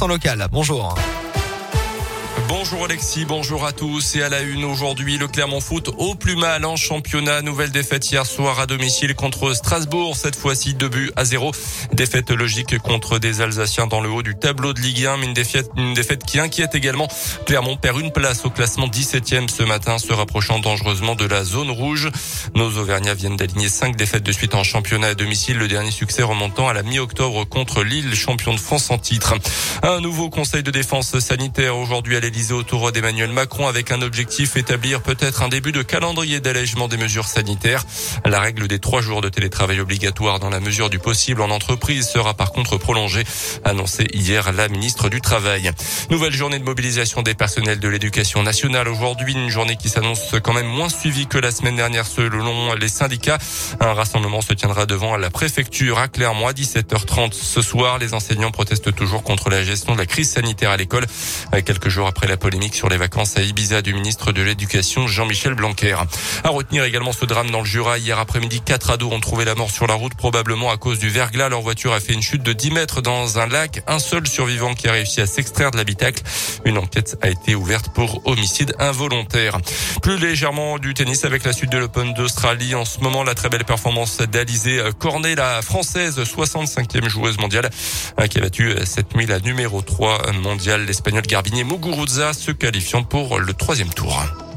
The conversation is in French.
100% local. Bonjour. Bonjour Alexis, bonjour à tous. Et à la une aujourd'hui, le Clermont Foot au plus mal en championnat. Nouvelle défaite hier soir à domicile contre Strasbourg. Cette fois-ci, deux buts à zéro. Défaite logique contre des Alsaciens dans le haut du tableau de Ligue 1. Mais une défaite, une défaite qui inquiète également. Clermont perd une place au classement 17e ce matin, se rapprochant dangereusement de la zone rouge. Nos Auvergnats viennent d'aligner cinq défaites de suite en championnat à domicile. Le dernier succès remontant à la mi-octobre contre Lille, champion de France en titre. Un nouveau conseil de défense sanitaire aujourd'hui à l'Élysée autour d'Emmanuel Macron avec un objectif établir peut-être un début de calendrier d'allègement des mesures sanitaires. La règle des trois jours de télétravail obligatoire dans la mesure du possible en entreprise sera par contre prolongée, annoncé hier la ministre du Travail. Nouvelle journée de mobilisation des personnels de l'éducation nationale aujourd'hui, une journée qui s'annonce quand même moins suivie que la semaine dernière selon les syndicats. Un rassemblement se tiendra devant la préfecture à Clermont à 17h30 ce soir. Les enseignants protestent toujours contre la gestion de la crise sanitaire à l'école. Quelques jours après la polémique sur les vacances à Ibiza du ministre de l'Éducation Jean-Michel Blanquer. À retenir également ce drame dans le Jura. Hier après-midi, quatre ados ont trouvé la mort sur la route, probablement à cause du verglas. Leur voiture a fait une chute de 10 mètres dans un lac. Un seul survivant qui a réussi à s'extraire de l'habitacle. Une enquête a été ouverte pour homicide involontaire. Plus légèrement du tennis avec la suite de l'Open d'Australie. En ce moment, la très belle performance d'Alizé Cornet, la française 65e joueuse mondiale, qui a battu cette nuit la numéro 3 mondiale, l'espagnol Garbinier Muguruza se qualifiant pour le troisième tour.